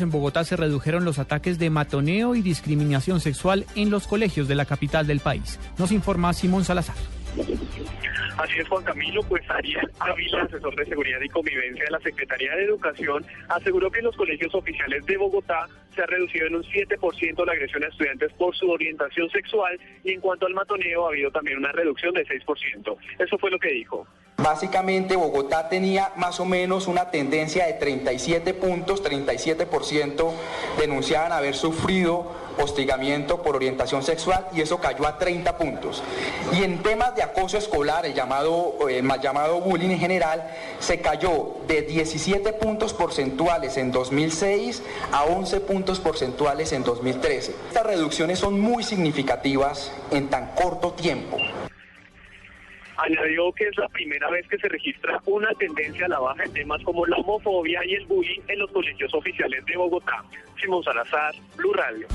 En Bogotá se redujeron los ataques de matoneo y discriminación sexual en los colegios de la capital del país. Nos informa Simón Salazar. Así es, Juan Camilo, pues Ariel Ávila, asesor de seguridad y convivencia de la Secretaría de Educación, aseguró que en los colegios oficiales de Bogotá se ha reducido en un 7% la agresión a estudiantes por su orientación sexual y en cuanto al matoneo ha habido también una reducción de 6%. Eso fue lo que dijo. Básicamente Bogotá tenía más o menos una tendencia de 37 puntos, 37% denunciaban haber sufrido hostigamiento por orientación sexual y eso cayó a 30 puntos. Y en temas de acoso escolar, el llamado, el mal llamado bullying en general, se cayó de 17 puntos porcentuales en 2006 a 11 puntos porcentuales en 2013. Estas reducciones son muy significativas en tan corto tiempo. Añadió que es la primera vez que se registra una tendencia a la baja en temas como la homofobia y el bullying en los colegios oficiales de Bogotá. Simón Salazar, Blue Radio.